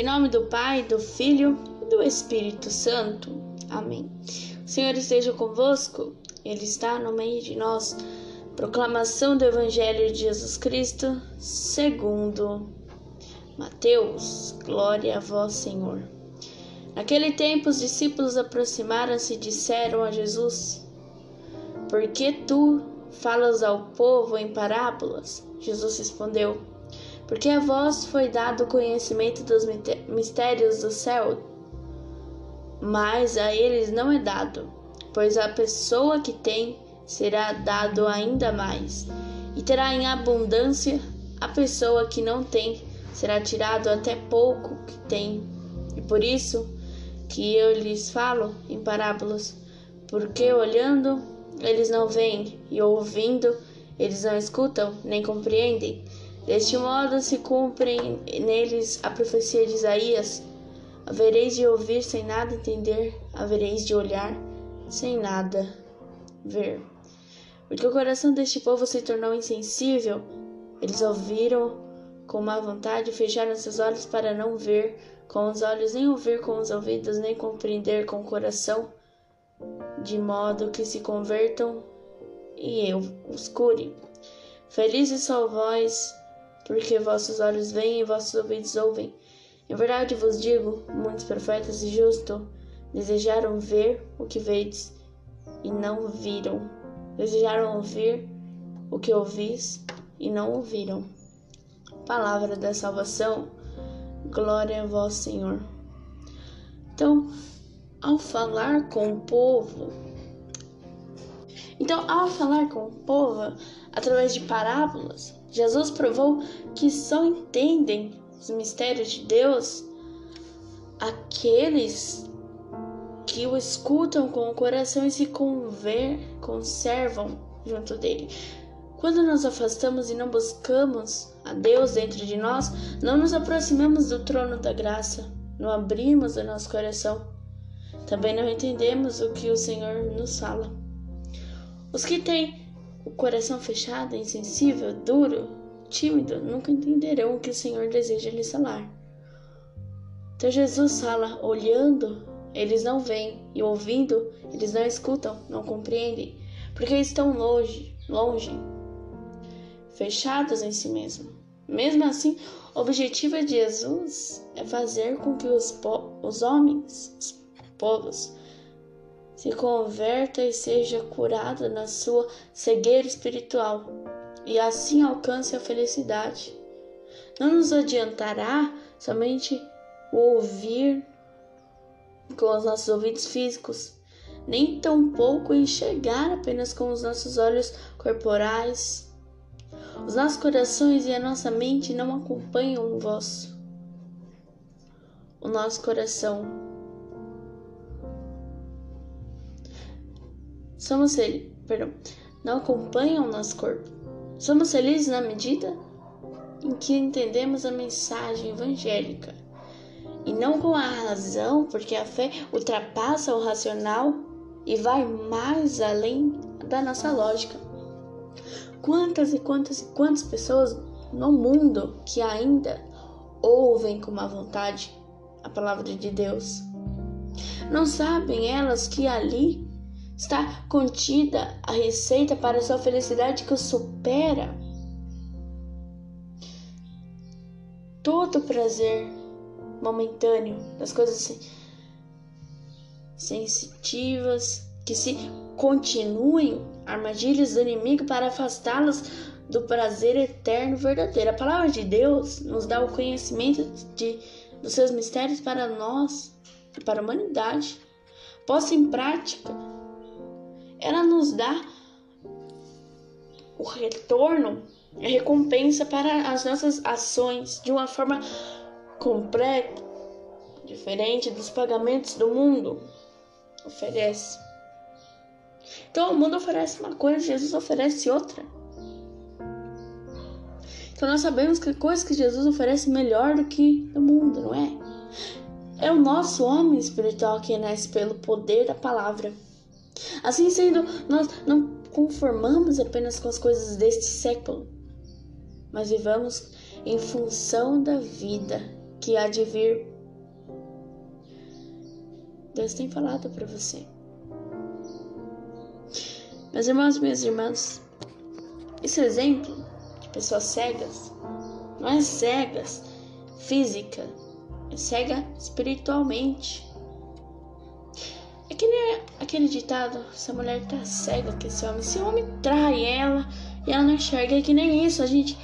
Em nome do Pai, do Filho e do Espírito Santo. Amém. O Senhor esteja convosco, Ele está no meio de nós. Proclamação do Evangelho de Jesus Cristo, segundo Mateus. Glória a vós, Senhor. Naquele tempo, os discípulos aproximaram-se e disseram a Jesus: Por que tu falas ao povo em parábolas? Jesus respondeu: Porque a vós foi dado o conhecimento dos mistérios do céu, mas a eles não é dado, pois a pessoa que tem será dado ainda mais, e terá em abundância a pessoa que não tem será tirado até pouco que tem. E por isso que eu lhes falo em parábolas, porque olhando eles não veem, e ouvindo eles não escutam nem compreendem. Deste modo se cumprem neles a profecia de Isaías: havereis de ouvir sem nada entender, havereis de olhar sem nada ver. Porque o coração deste povo se tornou insensível, eles ouviram com má vontade, fecharam seus olhos para não ver com os olhos, nem ouvir com os ouvidos, nem compreender com o coração, de modo que se convertam e eu os cure. Felizes são vós, porque vossos olhos veem e vossos ouvidos ouvem. Em verdade vos digo, muitos profetas e justos desejaram ver o que vedes e não viram. Desejaram ouvir o que ouvis e não ouviram. Palavra da salvação Glória a vós, Senhor. Então, ao falar com o povo, então, ao falar com o povo através de parábolas, Jesus provou que só entendem os mistérios de Deus aqueles que o escutam com o coração e se conver, conservam junto dele. Quando nos afastamos e não buscamos a Deus dentro de nós, não nos aproximamos do trono da graça, não abrimos o nosso coração. Também não entendemos o que o Senhor nos fala. Os que têm o coração fechado, insensível, duro, tímido, nunca entenderão o que o Senhor deseja lhes falar. Então Jesus fala, olhando, eles não veem, e ouvindo, eles não escutam, não compreendem, porque estão longe, longe fechados em si mesmo. Mesmo assim, o objetivo de Jesus é fazer com que os, os homens, os povos, se converta e seja curado na sua cegueira espiritual e assim alcance a felicidade. Não nos adiantará somente o ouvir com os nossos ouvidos físicos, nem tampouco enxergar apenas com os nossos olhos corporais os nossos corações e a nossa mente não acompanham o vosso. O nosso coração. Somos perdão, não acompanham o nosso corpo. Somos felizes na medida em que entendemos a mensagem evangélica e não com a razão, porque a fé ultrapassa o racional e vai mais além da nossa lógica. Quantas e quantas e quantas pessoas no mundo que ainda ouvem com má vontade a palavra de Deus? Não sabem elas que ali está contida a receita para sua felicidade que supera todo prazer momentâneo das coisas sensitivas que se continuem armadilhas do inimigo para afastá-los do prazer eterno verdadeiro. A palavra de Deus nos dá o conhecimento de, dos seus mistérios para nós e para a humanidade. Posta em prática, ela nos dá o retorno, a recompensa para as nossas ações de uma forma completa, diferente dos pagamentos do mundo oferece. Então o mundo oferece uma coisa, Jesus oferece outra. Então nós sabemos que coisas que Jesus oferece melhor do que o mundo, não é? É o nosso homem espiritual que nasce pelo poder da palavra. Assim sendo, nós não conformamos apenas com as coisas deste século, mas vivamos em função da vida que há de vir. Deus tem falado para você. Meus irmãos minhas irmãs, esse exemplo de pessoas cegas não é cegas física, é cega espiritualmente. É que nem aquele ditado: essa mulher tá cega que esse homem, se o homem trai ela e ela não enxerga, é que nem isso, a gente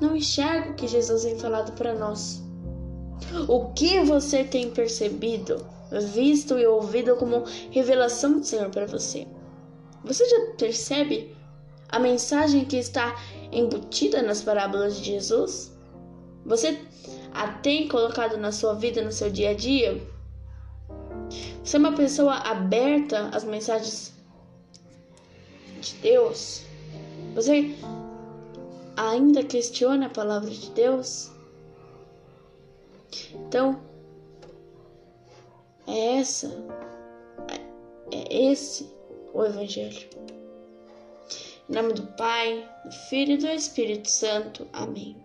não enxerga o que Jesus tem falado para nós. O que você tem percebido, visto e ouvido como revelação do Senhor para você? Você já percebe a mensagem que está embutida nas parábolas de Jesus? Você a tem colocado na sua vida, no seu dia a dia? É uma pessoa aberta às mensagens de Deus? Você ainda questiona a palavra de Deus? Então, é essa, é esse o Evangelho. Em nome do Pai, do Filho e do Espírito Santo. Amém.